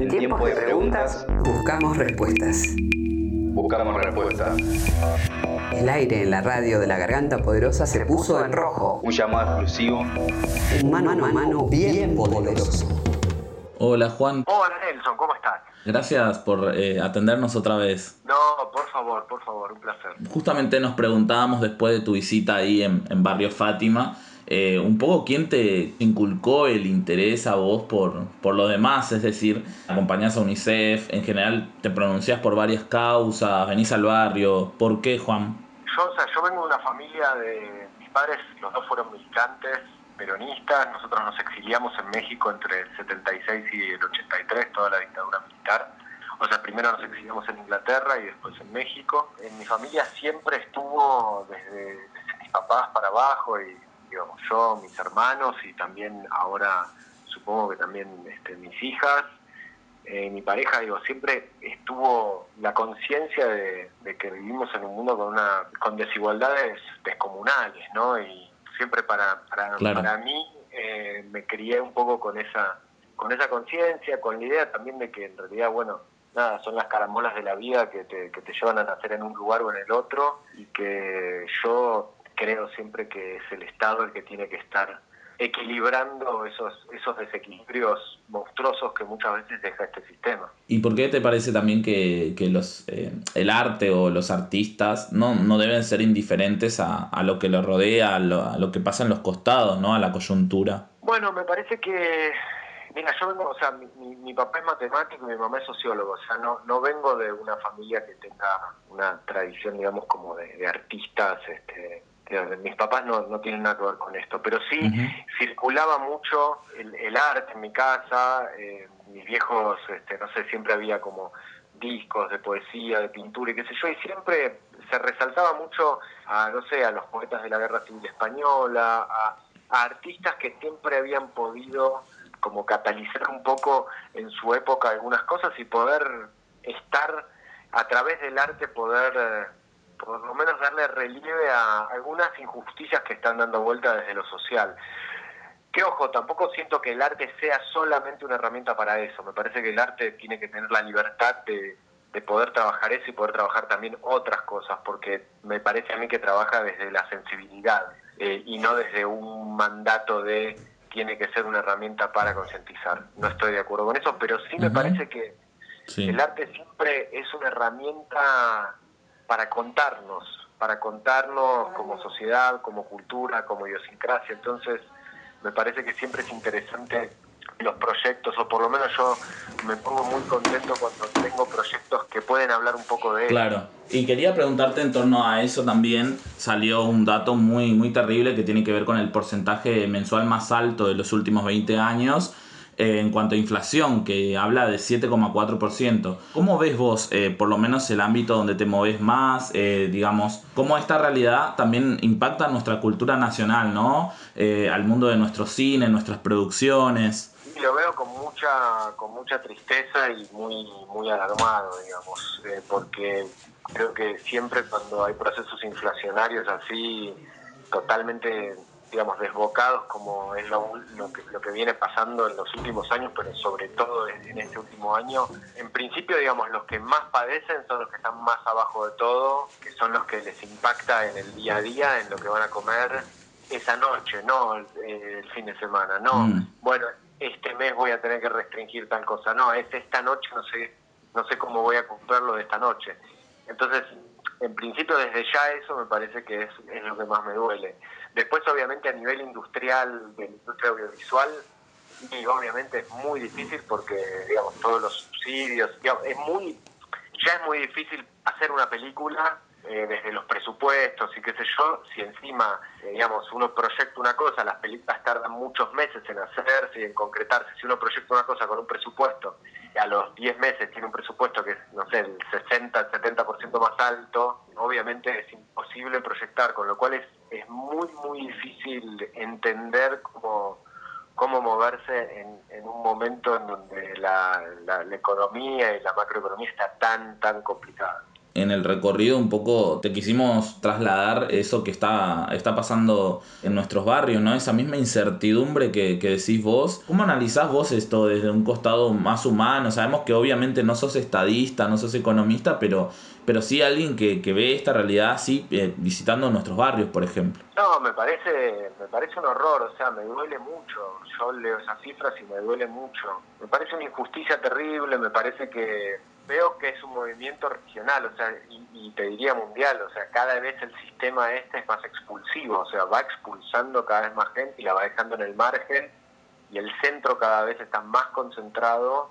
En tiempos de preguntas, buscamos respuestas. Buscamos respuestas. El aire en la radio de la garganta poderosa se puso en rojo. Un llamado exclusivo. Un mano a mano bien poderoso. Hola Juan, Hola Nelson, ¿cómo estás? gracias por eh, atendernos otra vez. No, por favor, por favor, un placer. Justamente nos preguntábamos después de tu visita ahí en, en Barrio Fátima, eh, un poco quién te inculcó el interés a vos por, por lo demás, es decir, acompañás a UNICEF, en general te pronunciás por varias causas, venís al barrio, ¿por qué Juan? Yo, o sea, yo vengo de una familia de mis padres, los dos fueron militantes, peronistas, nosotros nos exiliamos en México entre el 76 y el 83, toda la dictadura militar. O sea, primero nos exiliamos en Inglaterra y después en México. En mi familia siempre estuvo desde, desde mis papás para abajo y digamos, yo, mis hermanos y también ahora supongo que también este, mis hijas. Eh, mi pareja, digo, siempre estuvo la conciencia de, de que vivimos en un mundo con una con desigualdades descomunales, ¿no? Y siempre para para, Claro. para mí eh, me crié un poco con esa con esa conciencia, con la idea también de que en realidad, bueno, nada, son las carambolas de la vida que te, que te llevan a nacer en un lugar o en el otro y que yo creo siempre que es el Estado el que tiene que estar equilibrando esos, esos desequilibrios monstruosos que muchas veces deja este sistema. ¿Y por qué te parece también que, que los, eh, el arte o los artistas no, no deben ser indiferentes a, a lo que los rodea, a lo, a lo que pasa en los costados, ¿no? a la coyuntura? Bueno, me parece que, mira, yo vengo, o sea, mi, mi- papá es matemático y mi mamá es sociólogo, o sea, no, no vengo de una familia que tenga una tradición, digamos, como de, de artistas, este, mis papás no, no tienen nada que ver con esto, pero sí circulaba mucho el, el arte en mi casa, eh, mis viejos, este, no sé, siempre había como discos de poesía, de pintura y qué sé yo, y siempre se resaltaba mucho a, no sé, a los poetas de la Guerra Civil Española, a, a artistas que siempre habían podido como catalizar un poco en su época algunas cosas y poder estar a través del arte, poder eh, por lo menos darle relieve a algunas injusticias que están dando vuelta desde lo social. Que ojo, tampoco siento que el arte sea solamente una herramienta para eso. Me parece que el arte tiene que tener la libertad de, de poder trabajar eso y poder trabajar también otras cosas, porque me parece a mí que trabaja desde la sensibilidad eh, y no desde un mandato de tiene que ser una herramienta para concientizar. No estoy de acuerdo con eso, pero sí me parece que Sí. el arte siempre es una herramienta para contarnos, para contarnos como sociedad, como cultura, como idiosincrasia. Entonces, me parece que siempre es interesante los proyectos, o por lo menos yo me pongo muy contento cuando tengo proyectos que pueden hablar un poco de Claro. Y quería preguntarte en torno a eso también, salió un dato muy, muy terrible que tiene que ver con el porcentaje mensual más alto de los últimos 20 años eh, en cuanto a inflación, que habla de 7,4%. ¿Cómo ves vos, eh, por lo menos el ámbito donde te moves más, eh, digamos, cómo esta realidad también impacta nuestra cultura nacional, ¿no? Al mundo de nuestro cine, nuestras producciones. Y lo veo con mucha con mucha tristeza y muy muy alarmado digamos porque creo que siempre cuando hay procesos inflacionarios así totalmente digamos desbocados como es lo, lo que lo que viene pasando en los últimos años pero sobre todo en, este último año en principio digamos los que más padecen son los que están más abajo de todo que son los que les impacta en el día a día en lo que van a comer esa noche, no el fin de semana, no. Mm. Bueno, este mes voy a tener que restringir tal cosa, no, es esta noche, no sé, no sé cómo voy a comprarlo de esta noche. Entonces, en principio desde ya eso me parece que es, es lo que más me duele. Después, obviamente, a nivel industrial, de la industria audiovisual, y obviamente es muy difícil porque, digamos, todos los subsidios, digamos, es muy, ya es muy difícil hacer una película eh, desde los presupuestos y qué sé yo, si encima, eh, digamos, uno proyecta una cosa, las películas tardan muchos meses en hacerse y en concretarse, si uno proyecta una cosa con un presupuesto y a los 10 meses tiene un presupuesto que es, no sé, el 60, el 70% más alto, obviamente es imposible proyectar, con lo cual es, es muy, muy difícil entender cómo cómo moverse en, en un momento en donde la, la- la economía y la macroeconomía está tan, tan complicada. En el recorrido un poco te quisimos trasladar eso que está, está pasando en nuestros barrios, ¿no? Esa misma incertidumbre que, que decís vos. ¿Cómo analizás vos esto desde un costado más humano? Sabemos que obviamente no sos estadista, no sos economista, pero, pero sí alguien que, que ve esta realidad así eh, visitando nuestros barrios, por ejemplo. No, me parece, me parece un horror, o sea, me duele mucho. Yo leo esas cifras y me duele mucho. Me parece una injusticia terrible, me parece que veo que es un movimiento regional, o sea, y, te diría mundial, o sea, cada vez el sistema este es más expulsivo, o sea, va expulsando cada vez más gente y la va dejando en el margen, y el centro cada vez está más concentrado,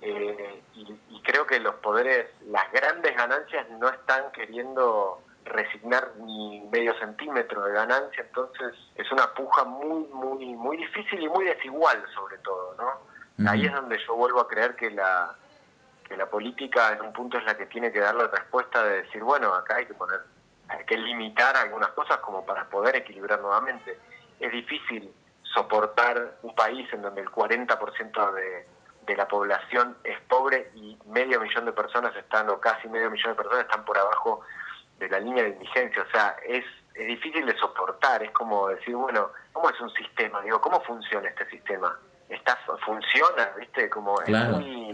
eh, y, creo que los poderes, las grandes ganancias no están queriendo resignar ni medio centímetro de ganancia, entonces es una puja muy, muy, muy difícil y muy desigual sobre todo, ¿no? Ahí es donde yo vuelvo a creer que la que la política en un punto es la que tiene que dar la respuesta de decir, bueno, acá hay que poner, hay que limitar algunas cosas como para poder equilibrar nuevamente. Es difícil soportar un país en donde el 40% de, de la población es pobre y medio millón de personas están, o casi medio millón de personas están por abajo de la línea de indigencia. O sea, es, es difícil de soportar, es como decir, bueno, ¿cómo es un sistema? Digo, ¿cómo funciona este sistema? ¿Está, ¿Funciona? ¿Viste? Como es muy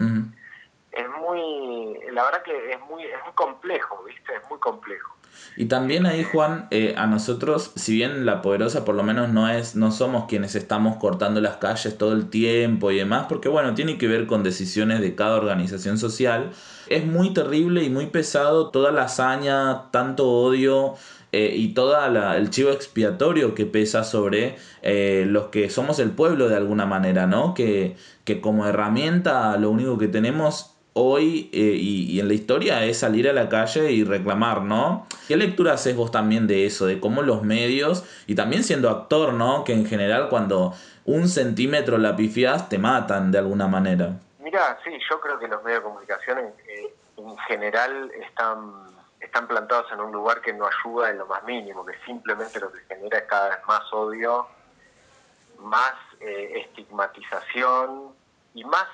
es muy, la verdad que es muy, es muy complejo, ¿viste? Es muy complejo. Y también ahí, Juan, eh, a nosotros, si bien la poderosa por lo menos no es, no somos quienes estamos cortando las calles todo el tiempo y demás, porque bueno, tiene que ver con decisiones de cada organización social, es muy terrible y muy pesado toda la hazaña, tanto odio eh, y todo el chivo expiatorio que pesa sobre eh, los que somos el pueblo de alguna manera, ¿no? Que, que como herramienta lo único que tenemos hoy eh, y, en la historia es salir a la calle y reclamar, ¿no? ¿Qué lectura haces vos también de eso, de cómo los medios, y también siendo actor, ¿no? Que en general cuando un centímetro la pifias te matan de alguna manera. Mira, sí, yo creo que los medios de comunicación en, general están, están plantados en un lugar que no ayuda en lo más mínimo, que simplemente lo que genera es cada vez más odio, más eh, estigmatización y más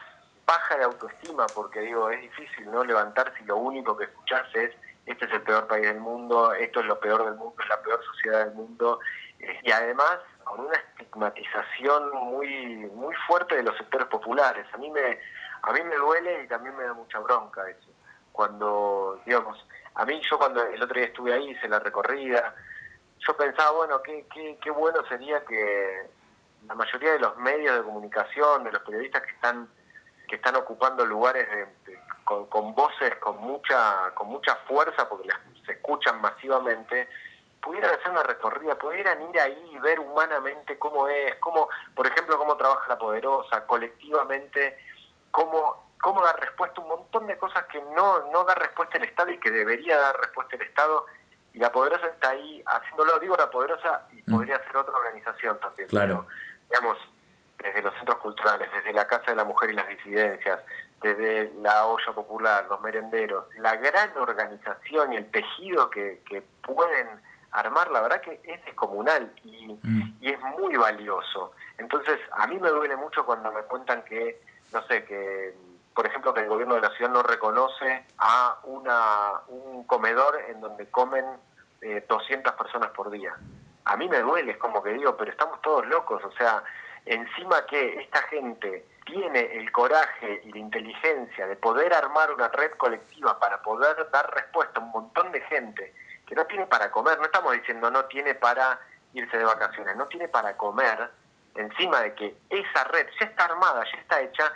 baja de autoestima, porque digo, es difícil no levantar si lo único que escuchás es, este es el peor país del mundo, esto es lo peor del mundo, es la peor sociedad del mundo, eh, y además con una estigmatización muy muy fuerte de los sectores populares. A mí me a mí me duele y también me da mucha bronca eso. Cuando, digamos, a mí yo cuando el otro día estuve ahí, hice la recorrida, yo pensaba, bueno, qué, qué, qué bueno sería que la mayoría de los medios de comunicación, de los periodistas que están que están ocupando lugares con, voces con mucha con mucha fuerza porque las, se escuchan masivamente pudieran hacer una recorrida, pudieran ir ahí y ver humanamente cómo es, cómo, por ejemplo, cómo trabaja la poderosa, colectivamente, cómo, cómo dar respuesta a un montón de cosas que no, no da respuesta el Estado y que debería dar respuesta el Estado, y la poderosa está ahí haciéndolo, digo la poderosa, y mm. podría ser otra organización también. Claro. digamos, desde los centros culturales, desde la Casa de la Mujer y las Disidencias, desde la olla popular, los merenderos, la gran organización y el tejido que, que pueden armar, la verdad que es descomunal y, mm. y es muy valioso. Entonces, a mí me duele mucho cuando me cuentan que, no sé, que por ejemplo, que el gobierno de la ciudad no reconoce a una, un comedor en donde comen eh, 200 personas por día. A mí me duele, es como que digo, pero estamos todos locos, o sea, encima que esta gente tiene el coraje y la inteligencia de poder armar una red colectiva para poder dar respuesta a un montón de gente que no tiene para comer, no estamos diciendo no tiene para irse de vacaciones, no tiene para comer, encima de que esa red ya está armada, ya está hecha,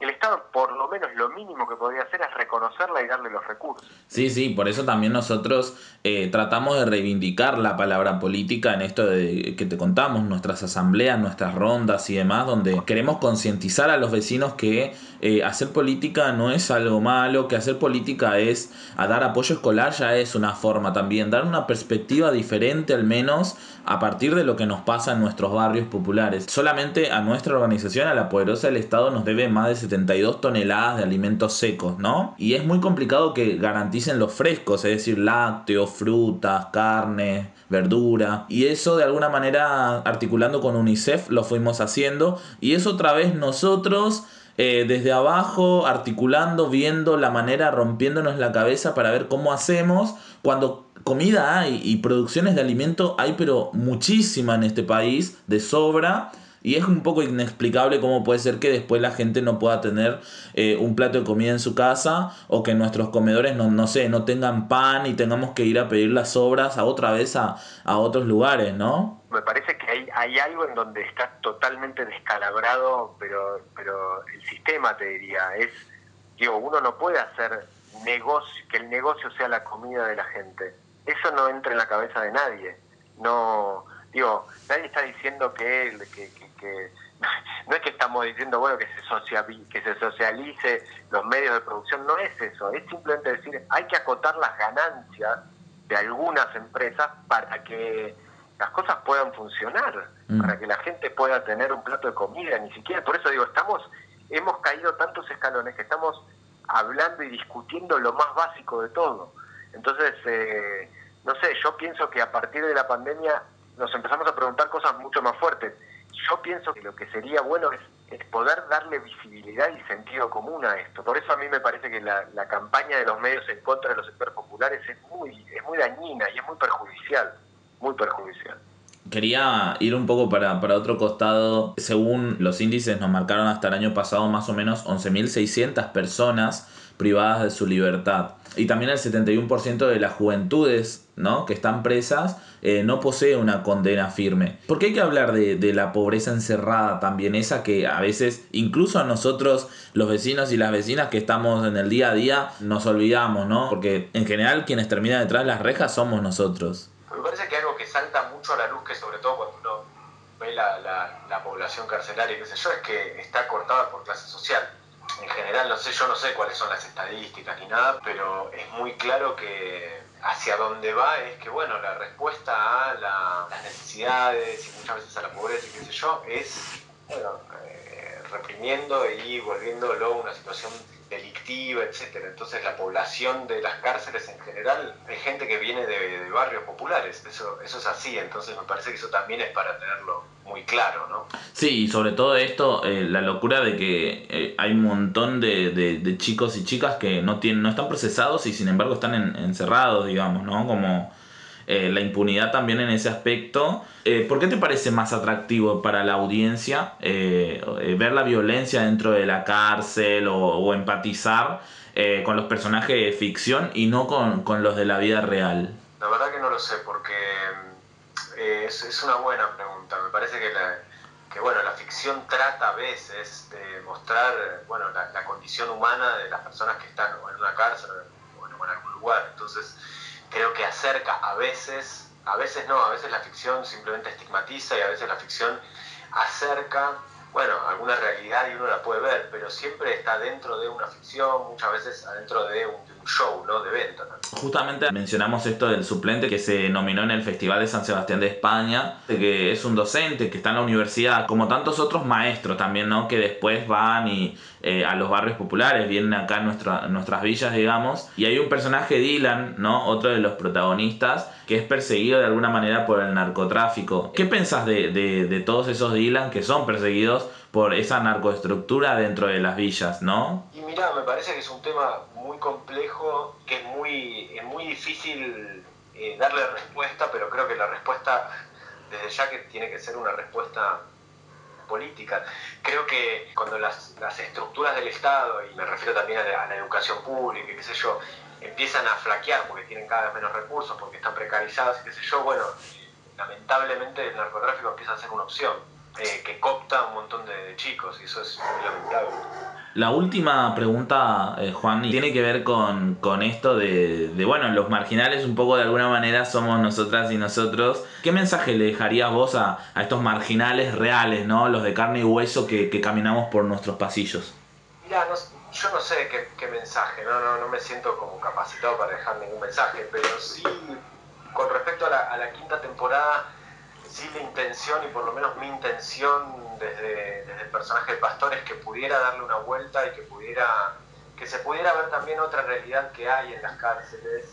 el Estado por lo menos lo mínimo que podría hacer es reconocerla y darle los recursos. Sí, sí, por eso también nosotros eh, tratamos de reivindicar la palabra política en esto de que te contamos, nuestras asambleas, nuestras rondas y demás, donde queremos concientizar a los vecinos que eh, hacer política no es algo malo, que hacer política es a dar apoyo escolar ya es una forma también, dar una perspectiva diferente al menos a partir de lo que nos pasa en nuestros barrios populares. Solamente a nuestra organización, a la poderosa del Estado, nos debe más de 72 toneladas de alimentos secos, ¿no? Y es muy complicado que garanticen los frescos, es decir, lácteos, frutas, carne, verdura. Y eso de alguna manera, articulando con UNICEF, lo fuimos haciendo. Y eso otra vez nosotros eh, desde abajo, articulando, viendo la manera, rompiéndonos la cabeza para ver cómo hacemos, cuando comida hay y producciones de alimento hay, pero muchísima en este país, de sobra. Y es un poco inexplicable cómo puede ser que después la gente no pueda tener eh, un plato de comida en su casa o que nuestros comedores no, no sé, no tengan pan y tengamos que ir a pedir las sobras a otra vez a, a otros lugares, ¿no? Me parece que hay, hay algo en donde está totalmente descalabrado, pero, pero el sistema te diría, es, digo, uno no puede hacer negocio, que el negocio sea la comida de la gente. Eso no entra en la cabeza de nadie. No, digo, nadie está diciendo que, que, que, no es que estamos diciendo bueno que se socialice, que se socialice los medios de producción, no es eso, es simplemente decir hay que acotar las ganancias de algunas empresas para que las cosas puedan funcionar, Mm. para que la gente pueda tener un plato de comida, ni siquiera, por eso digo, estamos, hemos caído tantos escalones que estamos hablando y discutiendo lo más básico de todo. Entonces, eh, no sé, yo pienso que a partir de la pandemia nos empezamos a preguntar cosas mucho más fuertes. Yo pienso que lo que sería bueno es, poder darle visibilidad y sentido común a esto. Por eso a mí me parece que la, la campaña de los medios en contra de los sectores populares es muy, es muy dañina y es muy perjudicial, muy perjudicial. Quería ir un poco para, para otro costado. Según los índices nos marcaron hasta el año pasado más o menos 11.600 personas privadas de su libertad. Y también el 71% de las juventudes ¿no? que están presas eh, no posee una condena firme. ¿Por qué hay que hablar de, de, la pobreza encerrada también? Esa que a veces, incluso a nosotros, los vecinos y las vecinas que estamos en el día a día, nos olvidamos, ¿no? Porque en general quienes terminan detrás de las rejas somos nosotros. Me parece que algo que salta mucho a la luz, que sobre todo cuando uno ve la, la, la población carcelaria, qué sé yo, es que está cortada por clase social en general, no sé, yo no sé cuáles son las estadísticas ni nada, pero es muy claro que hacia dónde va es que, bueno, la respuesta a la, las necesidades y muchas veces a la pobreza y qué sé yo, es, bueno, eh, reprimiendo y volviéndolo una situación delictiva, etcétera. Entonces la población de las cárceles en general es gente que viene de, barrios populares, eso, eso es así, entonces me parece que eso también es para tenerlo muy claro, ¿no? Sí, y sobre todo esto, eh, la locura de que eh, hay un montón de, de, de, chicos y chicas que no tienen, no están procesados y sin embargo están en, encerrados, digamos, ¿no? Como eh, la impunidad también en ese aspecto. Eh, ¿Por qué te parece más atractivo para la audiencia eh, ver la violencia dentro de la cárcel o, o empatizar con los personajes de ficción y no con, con, los de la vida real? La verdad que no lo sé, porque es, una buena pregunta. Me parece que la, bueno, la ficción trata a veces de mostrar bueno, la, condición humana de las personas que están en una cárcel o en algún lugar. Entonces, creo que acerca a veces, a veces no, a veces la ficción simplemente estigmatiza y a veces la ficción acerca, bueno, alguna realidad y uno la puede ver, pero siempre está dentro de una ficción, muchas veces adentro de un, show, ¿no? De venta. Justamente mencionamos esto del suplente que se nominó en el Festival de San Sebastián de España, que es un docente que está en la universidad, como tantos otros maestros también, ¿no? Que después van y eh, a los barrios populares, vienen acá nuestra, nuestras villas, digamos, y hay un personaje, Dylan, ¿no? Otro de los protagonistas, que es perseguido de alguna manera por el narcotráfico. ¿Qué pensás de, de, de todos esos Dylan que son perseguidos por esa narcoestructura dentro de las villas, ¿no? Mira, me parece que es un tema muy complejo, que es muy, es muy difícil eh, darle respuesta, pero creo que la respuesta, desde ya que tiene que ser una respuesta política. Creo que cuando las, las estructuras del Estado, y me refiero también a la, a educación pública, qué sé yo, empiezan a flaquear porque tienen cada vez menos recursos, porque están precarizados, qué sé yo, bueno, lamentablemente el narcotráfico empieza a ser una opción. Eh, que copta un montón de chicos y eso es muy lamentable. La última pregunta, eh, Juan, tiene que ver con, con esto de, bueno, los marginales un poco de alguna manera somos nosotras y nosotros. ¿Qué mensaje le dejarías vos a, a estos marginales reales, ¿no? los de carne y hueso que, que caminamos por nuestros pasillos? Mira, no, yo no sé qué, qué mensaje, no, no, no me siento como capacitado para dejar ningún mensaje, pero sí, con respecto a la, a la quinta temporada, sí la intención y por lo menos mi intención desde, desde, el personaje de Pastor es que pudiera darle una vuelta y que pudiera que se pudiera ver también otra realidad que hay en las cárceles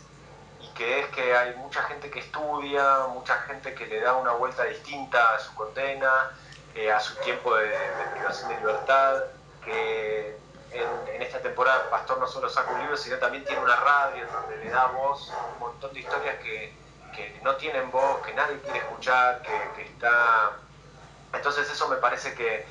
y que es que hay mucha gente que estudia, mucha gente que le da una vuelta distinta a su condena, eh, a su tiempo de, de privación de libertad, que en, esta temporada Pastor no solo saca un libro, sino también tiene una radio donde le da voz un montón de historias que, que no tienen voz, que nadie quiere escuchar, que, está... Entonces eso me parece que,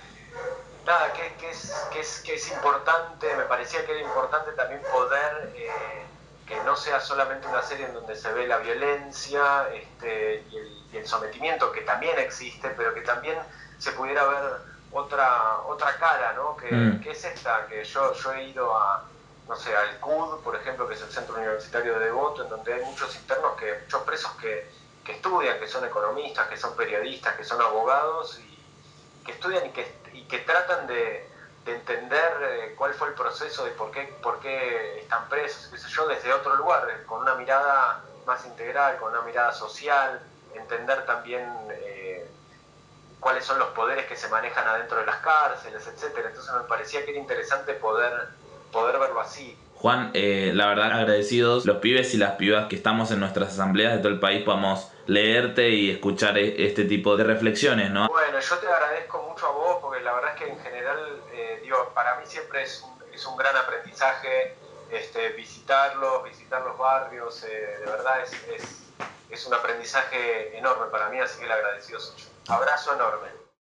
nada, que, es, que, es, que es importante, me parecía que era importante también poder... Eh, que no sea solamente una serie en donde se ve la violencia este, y, el, y, el, sometimiento, que también existe, pero que también se pudiera ver otra, otra cara, ¿no? Que, mm. es esta, que yo, yo he ido a, no sé, al CUD, por ejemplo, que es el Centro Universitario de Devoto, en donde hay muchos internos, que, muchos presos que, que estudian, que son economistas, que son periodistas, que son abogados, y que estudian y que, y que tratan de, de entender eh, cuál fue el proceso de por qué, por qué están presos, qué sé yo, desde otro lugar, eh, con una mirada más integral, con una mirada social, entender también eh, cuáles son los poderes que se manejan adentro de las cárceles, etcétera. Entonces me parecía que era interesante poder, poder verlo así. Juan, la verdad agradecidos los pibes y las pibas que estamos en nuestras asambleas de todo el país podamos leerte y escuchar e, este tipo de reflexiones, ¿no? Bueno, yo te agradezco mucho a vos porque la verdad es que en general, eh, digo, para mí siempre es un, es un gran aprendizaje este, visitarlos, visitar los barrios, eh, de verdad es, es, un aprendizaje enorme para mí, así que le agradecido mucho. Abrazo enorme.